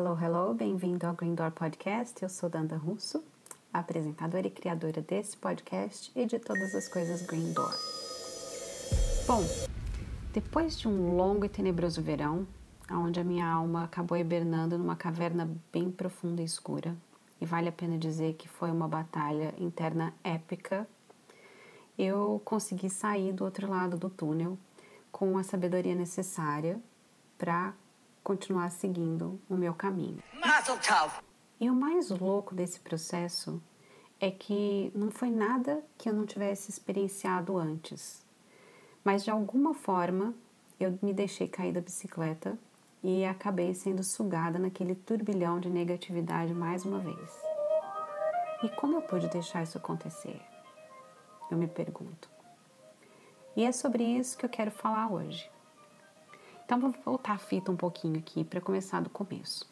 Hello, hello, bem-vindo ao Green Door Podcast. Eu sou Danda Russo, apresentadora e criadora desse podcast e de todas as coisas Green Door. Bom, depois de um longo e tenebroso verão, onde a minha alma acabou hibernando numa caverna bem profunda e escura, e vale a pena dizer que foi uma batalha interna épica, eu consegui sair do outro lado do túnel com a sabedoria necessária para continuar seguindo o meu caminho. E o mais louco desse processo é que não foi nada que eu não tivesse experienciado antes, mas de alguma forma eu me deixei cair da bicicleta e acabei sendo sugada naquele turbilhão de negatividade mais uma vez. E como eu pude deixar isso acontecer? Eu me pergunto. E é sobre isso que eu quero falar hoje. Então vamos voltar a fita um pouquinho aqui para começar do começo.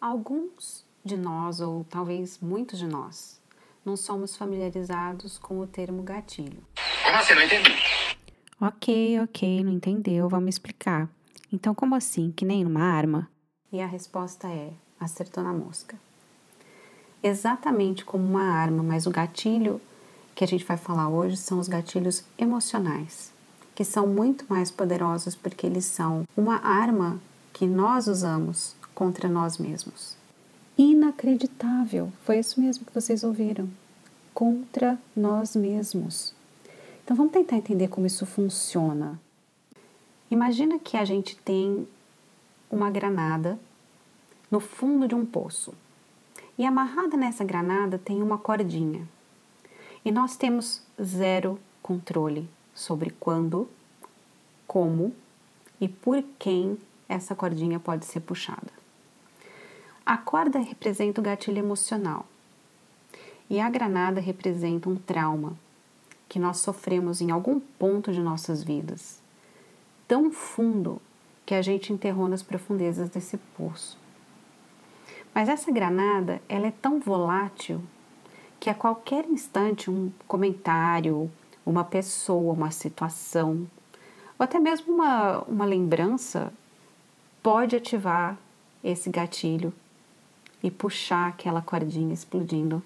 Alguns de nós, ou talvez muitos de nós, não somos familiarizados com o termo gatilho. Como assim? Não entendi. Ok, ok, não entendeu, vamos explicar. Então, como assim? Que nem numa arma? E a resposta é: acertou na mosca. Exatamente como uma arma, mas o gatilho que a gente vai falar hoje são os gatilhos emocionais que são muito mais poderosos porque eles são uma arma que nós usamos contra nós mesmos. Inacreditável! Foi isso mesmo que vocês ouviram. Contra nós mesmos. Então vamos tentar entender como isso funciona. Imagina que a gente tem uma granada no fundo de um poço. E amarrada nessa granada tem uma cordinha. E nós temos zero controle sobre quando, como e por quem essa cordinha pode ser puxada. A corda representa o gatilho emocional e a granada representa um trauma que nós sofremos em algum ponto de nossas vidas, tão fundo que a gente enterrou nas profundezas desse poço. Mas essa granada, ela é tão volátil que a qualquer instante um comentário, uma pessoa, uma situação, ou até mesmo uma, uma lembrança, pode ativar esse gatilho e puxar aquela cordinha explodindo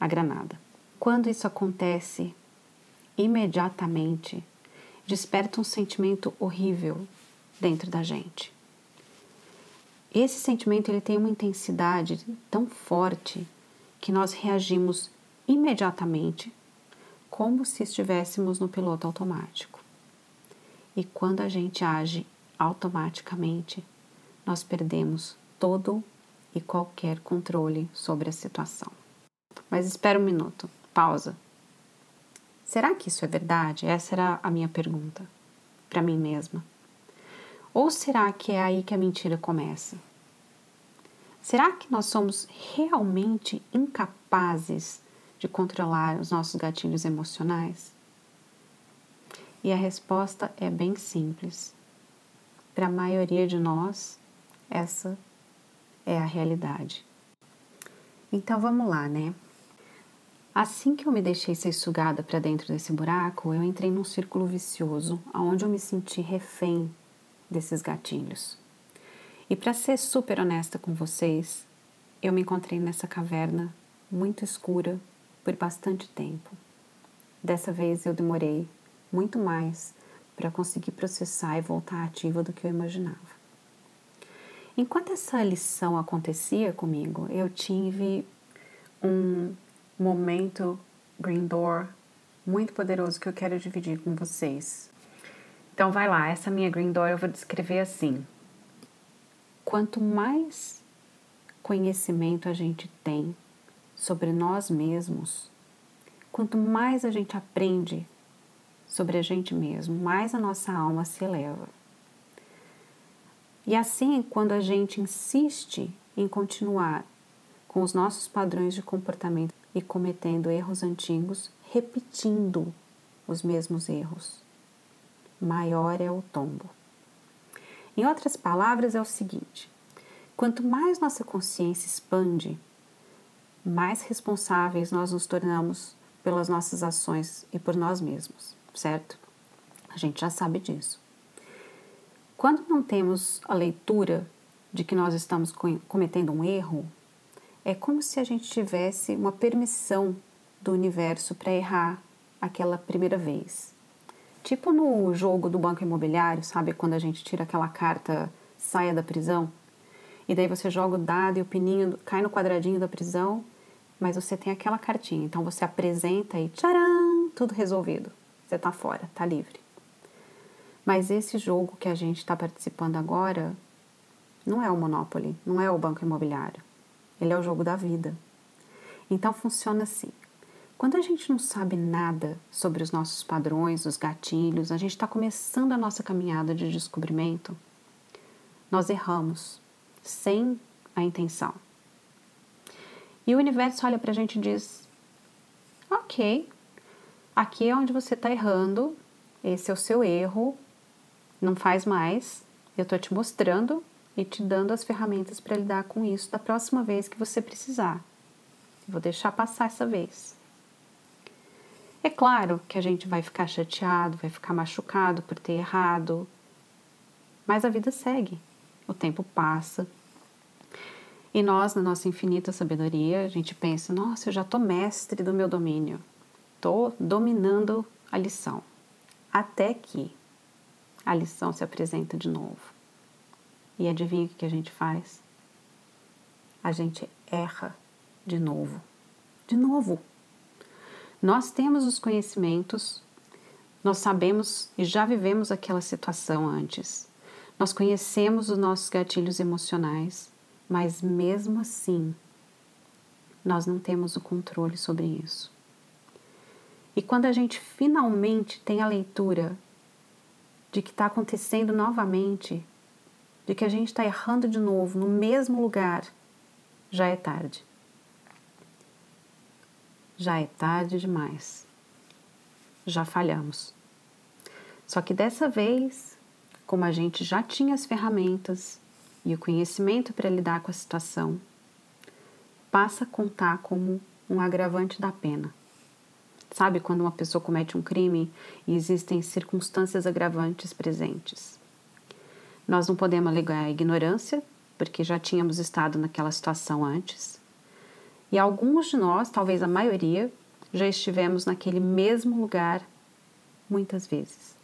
a granada. Quando isso acontece, imediatamente desperta um sentimento horrível dentro da gente. Esse sentimento ele tem uma intensidade tão forte que nós reagimos imediatamente como se estivéssemos no piloto automático. E quando a gente age automaticamente, nós perdemos todo e qualquer controle sobre a situação. Mas espera um minuto, pausa. Será que isso é verdade? Essa era a minha pergunta para mim mesma. Ou será que é aí que a mentira começa? Será que nós somos realmente incapazes de controlar os nossos gatilhos emocionais? E a resposta é bem simples. Para a maioria de nós, essa é a realidade. Então vamos lá, né? Assim que eu me deixei ser sugada para dentro desse buraco, eu entrei num círculo vicioso, onde eu me senti refém desses gatilhos. E para ser super honesta com vocês, eu me encontrei nessa caverna muito escura por bastante tempo. Dessa vez eu demorei muito mais para conseguir processar e voltar ativa do que eu imaginava. Enquanto essa lição acontecia comigo, eu tive um momento Green Door muito poderoso que eu quero dividir com vocês. Então vai lá, essa minha Green Door eu vou descrever assim. Quanto mais conhecimento a gente tem sobre nós mesmos, quanto mais a gente aprende sobre a gente mesmo, mais a nossa alma se eleva. E assim, quando a gente insiste em continuar com os nossos padrões de comportamento e cometendo erros antigos, repetindo os mesmos erros, maior é o tombo. Em outras palavras, é o seguinte: quanto mais nossa consciência expande, mais responsáveis nós nos tornamos pelas nossas ações e por nós mesmos, certo? A gente já sabe disso. Quando não temos a leitura de que nós estamos cometendo um erro, é como se a gente tivesse uma permissão do universo para errar aquela primeira vez. Tipo no jogo do banco imobiliário, sabe? Quando a gente tira aquela carta saia da prisão. E daí você joga o dado e o pininho cai no quadradinho da prisão, mas você tem aquela cartinha. Então você apresenta e tcharam, tudo resolvido. Você está fora, está livre. Mas esse jogo que a gente está participando agora não é o Monopoly, não é o banco imobiliário. Ele é o jogo da vida. Então funciona assim. Quando a gente não sabe nada sobre os nossos padrões, os gatilhos, a gente está começando a nossa caminhada de descobrimento, nós erramos sem a intenção. E o universo olha para a gente e diz: Ok, aqui é onde você está errando, esse é o seu erro, não faz mais, eu estou te mostrando e te dando as ferramentas para lidar com isso da próxima vez que você precisar. Vou deixar passar essa vez. É claro que a gente vai ficar chateado, vai ficar machucado por ter errado, mas a vida segue, o tempo passa. E nós, na nossa infinita sabedoria, a gente pensa: nossa, eu já estou mestre do meu domínio, estou dominando a lição. Até que a lição se apresenta de novo. E adivinha o que a gente faz? A gente erra de novo. De novo. Nós temos os conhecimentos, nós sabemos e já vivemos aquela situação antes. Nós conhecemos os nossos gatilhos emocionais, mas mesmo assim, nós não temos o controle sobre isso. E quando a gente finalmente tem a leitura de que está acontecendo novamente, de que a gente está errando de novo no mesmo lugar, já é tarde já é tarde demais. Já falhamos. Só que dessa vez, como a gente já tinha as ferramentas e o conhecimento para lidar com a situação, passa a contar como um agravante da pena. Sabe quando uma pessoa comete um crime e existem circunstâncias agravantes presentes? Nós não podemos alegar a ignorância, porque já tínhamos estado naquela situação antes. E alguns de nós, talvez a maioria, já estivemos naquele mesmo lugar muitas vezes.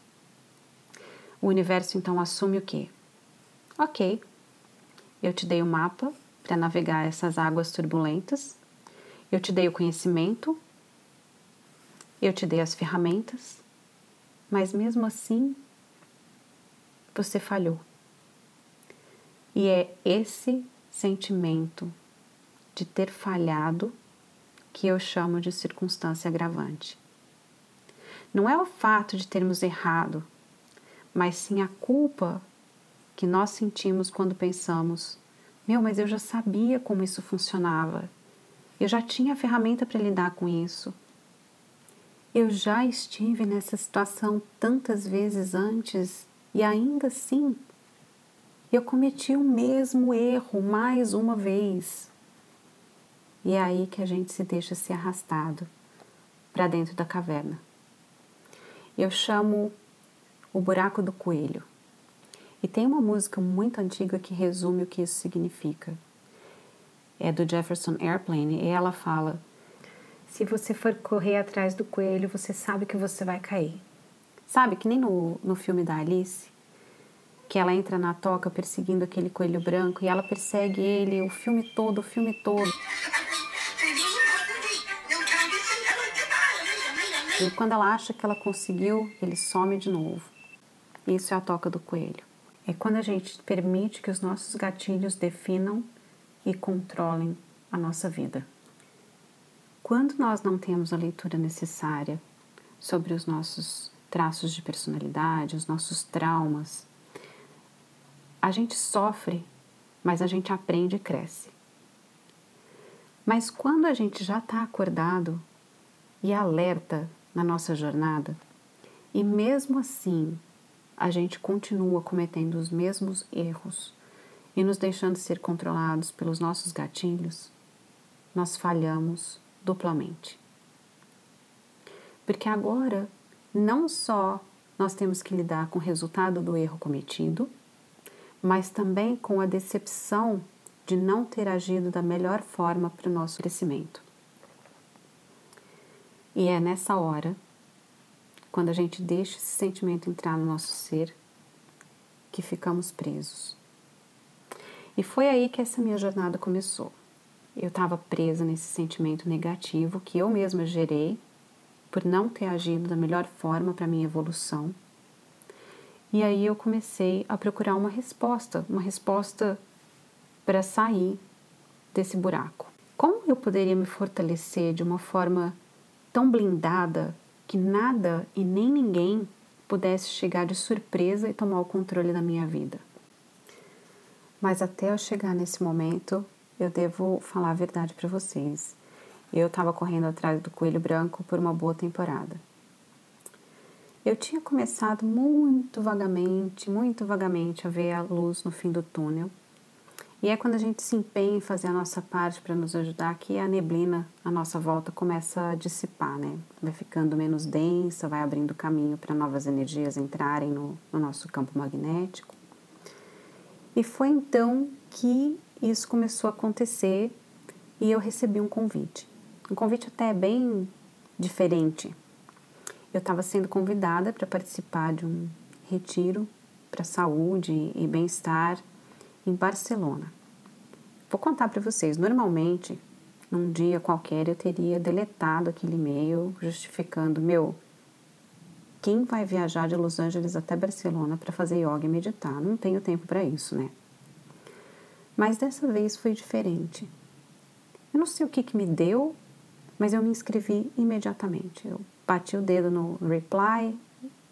O universo então assume o quê? Ok, eu te dei o mapa para navegar essas águas turbulentas, eu te dei o conhecimento, eu te dei as ferramentas, mas mesmo assim você falhou. E é esse sentimento de ter falhado que eu chamo de circunstância agravante. Não é o fato de termos errado, mas sim a culpa que nós sentimos quando pensamos: meu, mas eu já sabia como isso funcionava, eu já tinha a ferramenta para lidar com isso. Eu já estive nessa situação tantas vezes antes e ainda assim eu cometi o mesmo erro mais uma vez. E é aí que a gente se deixa ser arrastado para dentro da caverna. Eu chamo o buraco do coelho. E tem uma música muito antiga que resume o que isso significa. É do Jefferson Airplane e ela fala: Se você for correr atrás do coelho, você sabe que você vai cair. Sabe que nem no, no filme da Alice, que ela entra na toca perseguindo aquele coelho branco e ela persegue ele o filme todo, o filme todo. E quando ela acha que ela conseguiu, ele some de novo. Isso é a toca do coelho. É quando a gente permite que os nossos gatilhos definam e controlem a nossa vida. Quando nós não temos a leitura necessária sobre os nossos traços de personalidade, os nossos traumas, a gente sofre, mas a gente aprende e cresce. Mas quando a gente já está acordado e alerta na nossa jornada e mesmo assim a gente continua cometendo os mesmos erros e nos deixando ser controlados pelos nossos gatilhos, nós falhamos duplamente. Porque agora não só nós temos que lidar com o resultado do erro cometido, mas também com a decepção de não ter agido da melhor forma para o nosso crescimento. E é nessa hora, quando a gente deixa esse sentimento entrar no nosso ser, que ficamos presos. E foi aí que essa minha jornada começou. Eu estava presa nesse sentimento negativo que eu mesma gerei por não ter agido da melhor forma para minha evolução. E aí eu comecei a procurar uma resposta, uma resposta para sair desse buraco. Como eu poderia me fortalecer de uma forma tão blindada que nada e nem ninguém pudesse chegar de surpresa e tomar o controle da minha vida? Mas até eu chegar nesse momento, eu devo falar a verdade para vocês. Eu estava correndo atrás do coelho branco por uma boa temporada. Eu tinha começado muito vagamente, muito vagamente a ver a luz no fim do túnel e é quando a gente se empenha em fazer a nossa parte para nos ajudar que a neblina à nossa volta começa a dissipar, né? Vai ficando menos densa, vai abrindo caminho para novas energias entrarem no, no nosso campo magnético. E foi então que isso começou a acontecer e eu recebi um convite. Um convite até bem diferente. Eu estava sendo convidada para participar de um retiro para saúde e bem-estar em Barcelona. Vou contar para vocês. Normalmente, num dia qualquer, eu teria deletado aquele e-mail justificando: meu, quem vai viajar de Los Angeles até Barcelona para fazer yoga e meditar? Não tenho tempo para isso, né? Mas dessa vez foi diferente. Eu não sei o que, que me deu, mas eu me inscrevi imediatamente. Eu bati o dedo no reply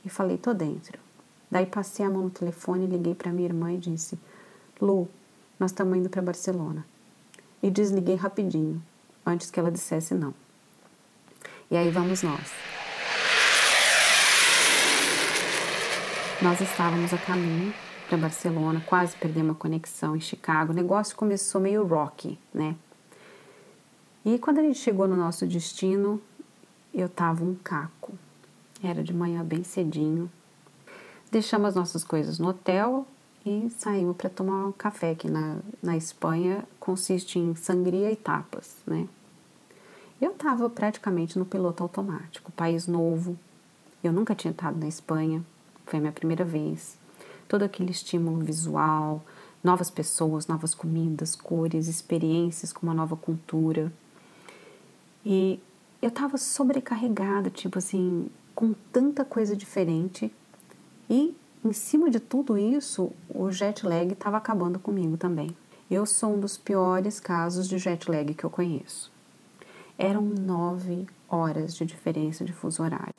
e falei: tô dentro. Daí passei a mão no telefone, liguei para minha irmã e disse: Lu, nós estamos indo para Barcelona. E desliguei rapidinho, antes que ela dissesse não. E aí vamos nós. Nós estávamos a caminho para Barcelona, quase perdemos a conexão em Chicago. O negócio começou meio rocky, né? E quando a gente chegou no nosso destino, eu tava um caco. Era de manhã bem cedinho. Deixamos as nossas coisas no hotel e saímos para tomar um café, que na, na Espanha consiste em sangria e tapas, né? Eu estava praticamente no piloto automático, país novo, eu nunca tinha estado na Espanha, foi a minha primeira vez. Todo aquele estímulo visual, novas pessoas, novas comidas, cores, experiências com uma nova cultura. E eu estava sobrecarregada, tipo assim, com tanta coisa diferente e em cima de tudo isso, o jet lag estava acabando comigo também. Eu sou um dos piores casos de jet lag que eu conheço. Eram nove horas de diferença de fuso horário.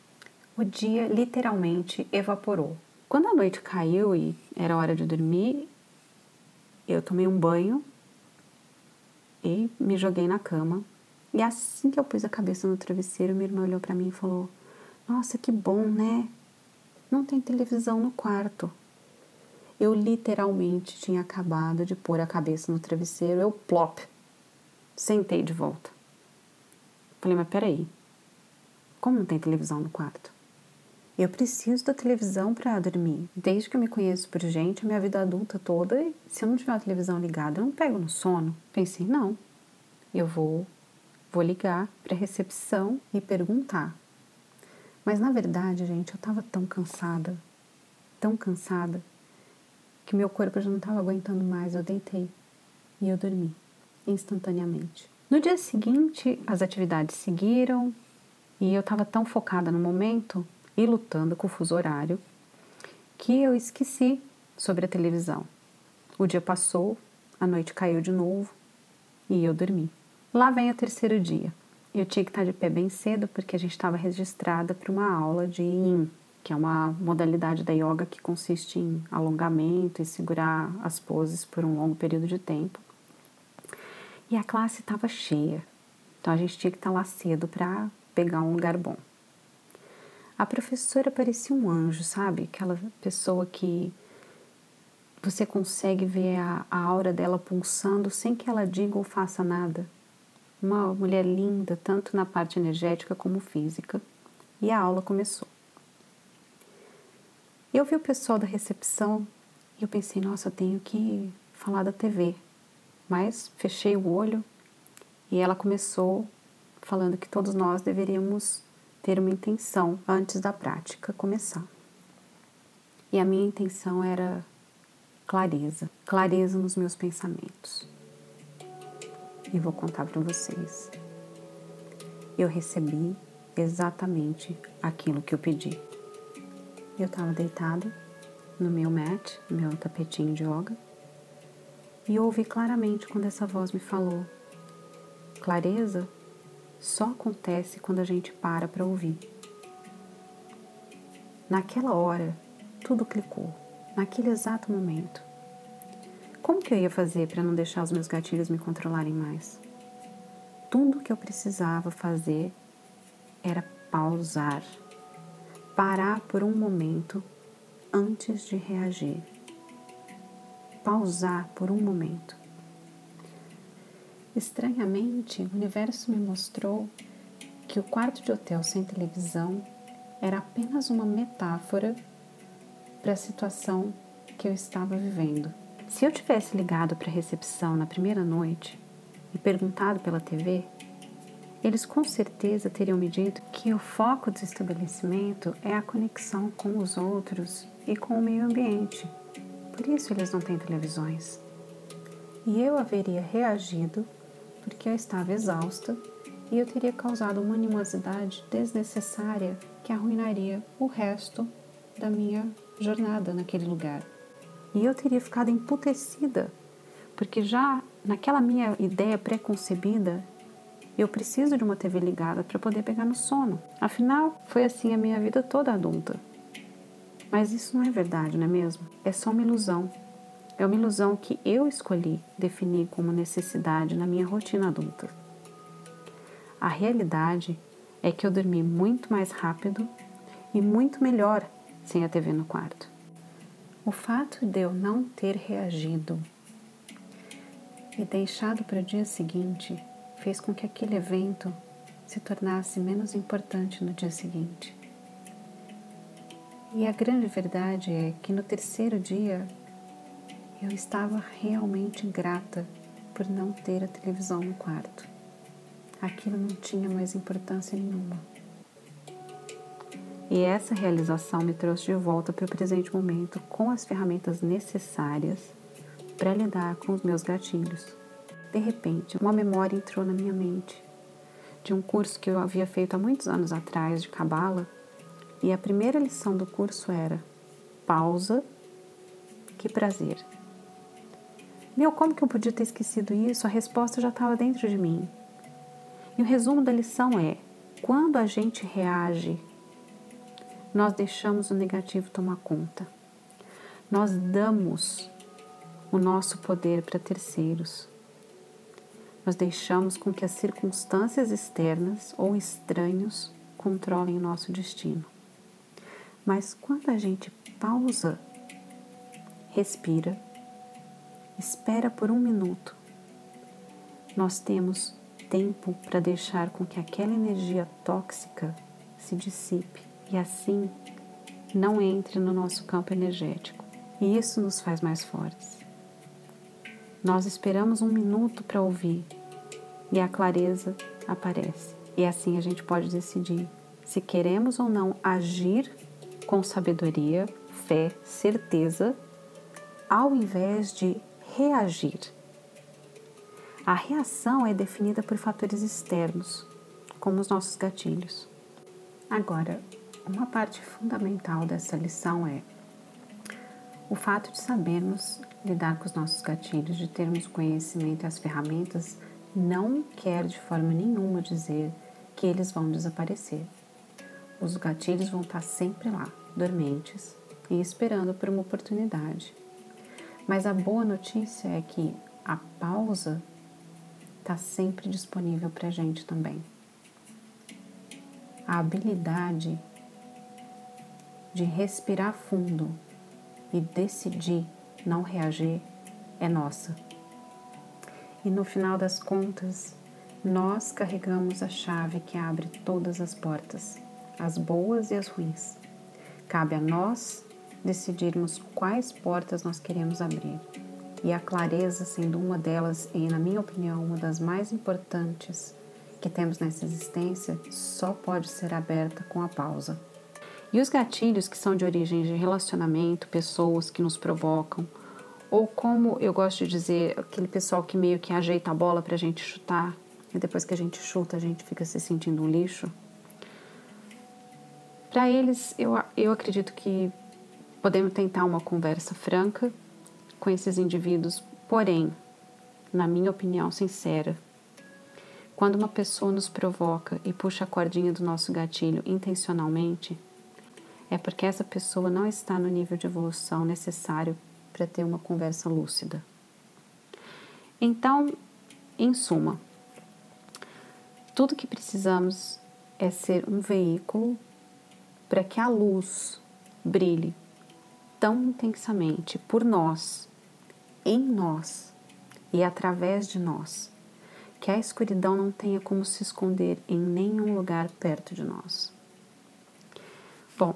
O dia literalmente evaporou. Quando a noite caiu e era hora de dormir, eu tomei um banho e me joguei na cama. E assim que eu pus a cabeça no travesseiro, minha irmã olhou para mim e falou: Nossa, que bom, né? Não tem televisão no quarto. Eu literalmente tinha acabado de pôr a cabeça no travesseiro, eu plop, sentei de volta. Falei, mas peraí, como não tem televisão no quarto? Eu preciso da televisão para dormir. Desde que eu me conheço por gente, a minha vida adulta toda, se eu não tiver a televisão ligada, eu não pego no sono. Pensei, não, eu vou, vou ligar para a recepção e perguntar mas na verdade, gente, eu estava tão cansada, tão cansada, que meu corpo já não estava aguentando mais. Eu deitei e eu dormi instantaneamente. No dia seguinte, as atividades seguiram e eu estava tão focada no momento e lutando com o fuso horário que eu esqueci sobre a televisão. O dia passou, a noite caiu de novo e eu dormi. Lá vem o terceiro dia. Eu tinha que estar de pé bem cedo porque a gente estava registrada para uma aula de Yin, que é uma modalidade da yoga que consiste em alongamento e segurar as poses por um longo período de tempo. E a classe estava cheia, então a gente tinha que estar lá cedo para pegar um lugar bom. A professora parecia um anjo, sabe? Aquela pessoa que você consegue ver a, a aura dela pulsando sem que ela diga ou faça nada uma mulher linda, tanto na parte energética como física, e a aula começou. Eu vi o pessoal da recepção E eu pensei, nossa, eu tenho que falar da TV. Mas fechei o olho e ela começou falando que todos nós deveríamos ter uma intenção antes da prática começar. E a minha intenção era clareza, clareza nos meus pensamentos. E vou contar para vocês. Eu recebi exatamente aquilo que eu pedi. Eu estava deitada no meu mat, meu tapetinho de yoga, e ouvi claramente quando essa voz me falou: clareza só acontece quando a gente para para ouvir. Naquela hora, tudo clicou, naquele exato momento. Como que eu ia fazer para não deixar os meus gatilhos me controlarem mais? Tudo que eu precisava fazer era pausar, parar por um momento antes de reagir. Pausar por um momento. Estranhamente, o universo me mostrou que o quarto de hotel sem televisão era apenas uma metáfora para a situação que eu estava vivendo. Se eu tivesse ligado para a recepção na primeira noite e perguntado pela TV, eles com certeza teriam me dito que o foco do estabelecimento é a conexão com os outros e com o meio ambiente. Por isso eles não têm televisões. E eu haveria reagido porque eu estava exausta e eu teria causado uma animosidade desnecessária que arruinaria o resto da minha jornada naquele lugar. E eu teria ficado emputecida, porque já naquela minha ideia pré-concebida, eu preciso de uma TV ligada para poder pegar no sono. Afinal, foi assim a minha vida toda adulta. Mas isso não é verdade, não é mesmo? É só uma ilusão. É uma ilusão que eu escolhi definir como necessidade na minha rotina adulta. A realidade é que eu dormi muito mais rápido e muito melhor sem a TV no quarto. O fato de eu não ter reagido e deixado para o dia seguinte fez com que aquele evento se tornasse menos importante no dia seguinte. E a grande verdade é que no terceiro dia eu estava realmente grata por não ter a televisão no quarto. Aquilo não tinha mais importância nenhuma. E essa realização me trouxe de volta para o presente momento com as ferramentas necessárias para lidar com os meus gatilhos. De repente, uma memória entrou na minha mente de um curso que eu havia feito há muitos anos atrás de Cabala, e a primeira lição do curso era: pausa, que prazer. Meu, como que eu podia ter esquecido isso? A resposta já estava dentro de mim. E o resumo da lição é: quando a gente reage, nós deixamos o negativo tomar conta. Nós damos o nosso poder para terceiros. Nós deixamos com que as circunstâncias externas ou estranhos controlem o nosso destino. Mas quando a gente pausa, respira, espera por um minuto. Nós temos tempo para deixar com que aquela energia tóxica se dissipe e assim não entre no nosso campo energético. E isso nos faz mais fortes. Nós esperamos um minuto para ouvir e a clareza aparece. E assim a gente pode decidir se queremos ou não agir com sabedoria, fé, certeza, ao invés de reagir. A reação é definida por fatores externos, como os nossos gatilhos. Agora, uma parte fundamental dessa lição é o fato de sabermos lidar com os nossos gatilhos, de termos conhecimento e as ferramentas, não quer de forma nenhuma dizer que eles vão desaparecer. Os gatilhos vão estar sempre lá, dormentes e esperando por uma oportunidade. Mas a boa notícia é que a pausa está sempre disponível para a gente também. A habilidade de respirar fundo e decidir não reagir é nossa. E no final das contas, nós carregamos a chave que abre todas as portas, as boas e as ruins. Cabe a nós decidirmos quais portas nós queremos abrir. E a clareza sendo uma delas, e na minha opinião, uma das mais importantes que temos nessa existência, só pode ser aberta com a pausa. E os gatilhos que são de origem de relacionamento, pessoas que nos provocam, ou como eu gosto de dizer, aquele pessoal que meio que ajeita a bola para a gente chutar, e depois que a gente chuta a gente fica se sentindo um lixo. Para eles, eu, eu acredito que podemos tentar uma conversa franca com esses indivíduos, porém, na minha opinião sincera, quando uma pessoa nos provoca e puxa a cordinha do nosso gatilho intencionalmente, é porque essa pessoa não está no nível de evolução necessário para ter uma conversa lúcida. Então, em suma, tudo que precisamos é ser um veículo para que a luz brilhe tão intensamente por nós, em nós e através de nós, que a escuridão não tenha como se esconder em nenhum lugar perto de nós. Bom,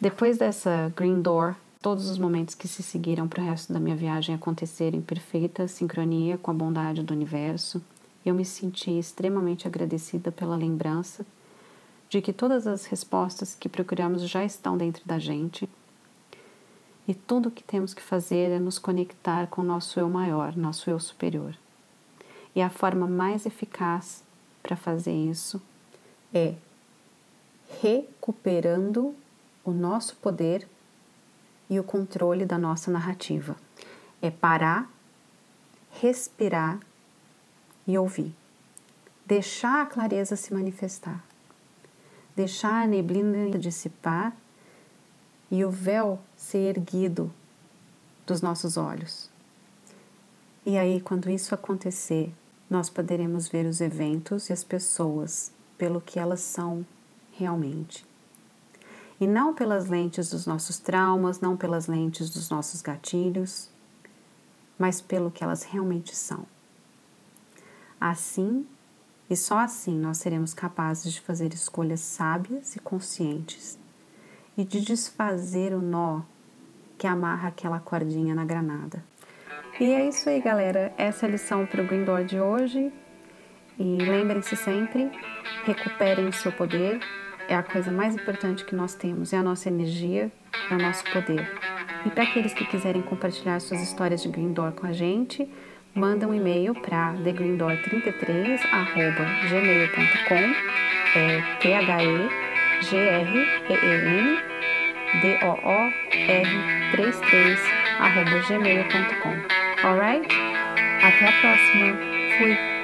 depois dessa Green Door, todos os momentos que se seguiram para o resto da minha viagem aconteceram em perfeita sincronia com a bondade do universo. Eu me senti extremamente agradecida pela lembrança de que todas as respostas que procuramos já estão dentro da gente e tudo o que temos que fazer é nos conectar com o nosso eu maior, nosso eu superior. E a forma mais eficaz para fazer isso é recuperando o nosso poder e o controle da nossa narrativa. É parar, respirar e ouvir. Deixar a clareza se manifestar. Deixar a neblina dissipar e o véu ser erguido dos nossos olhos. E aí, quando isso acontecer, nós poderemos ver os eventos e as pessoas pelo que elas são realmente e não pelas lentes dos nossos traumas, não pelas lentes dos nossos gatilhos, mas pelo que elas realmente são. Assim, e só assim nós seremos capazes de fazer escolhas sábias e conscientes e de desfazer o nó que amarra aquela cordinha na granada. E é isso aí, galera. Essa é a lição para o Green Door de hoje. E lembrem-se sempre, recuperem o seu poder, é a coisa mais importante que nós temos, é a nossa energia, é o nosso poder. E para aqueles que quiserem compartilhar suas histórias de Green Door com a gente, manda um e-mail para thegreendor33@gmail.com, é T H E G R E E N D O O R 33 gmail.com. Alright? Até a próxima. Fui.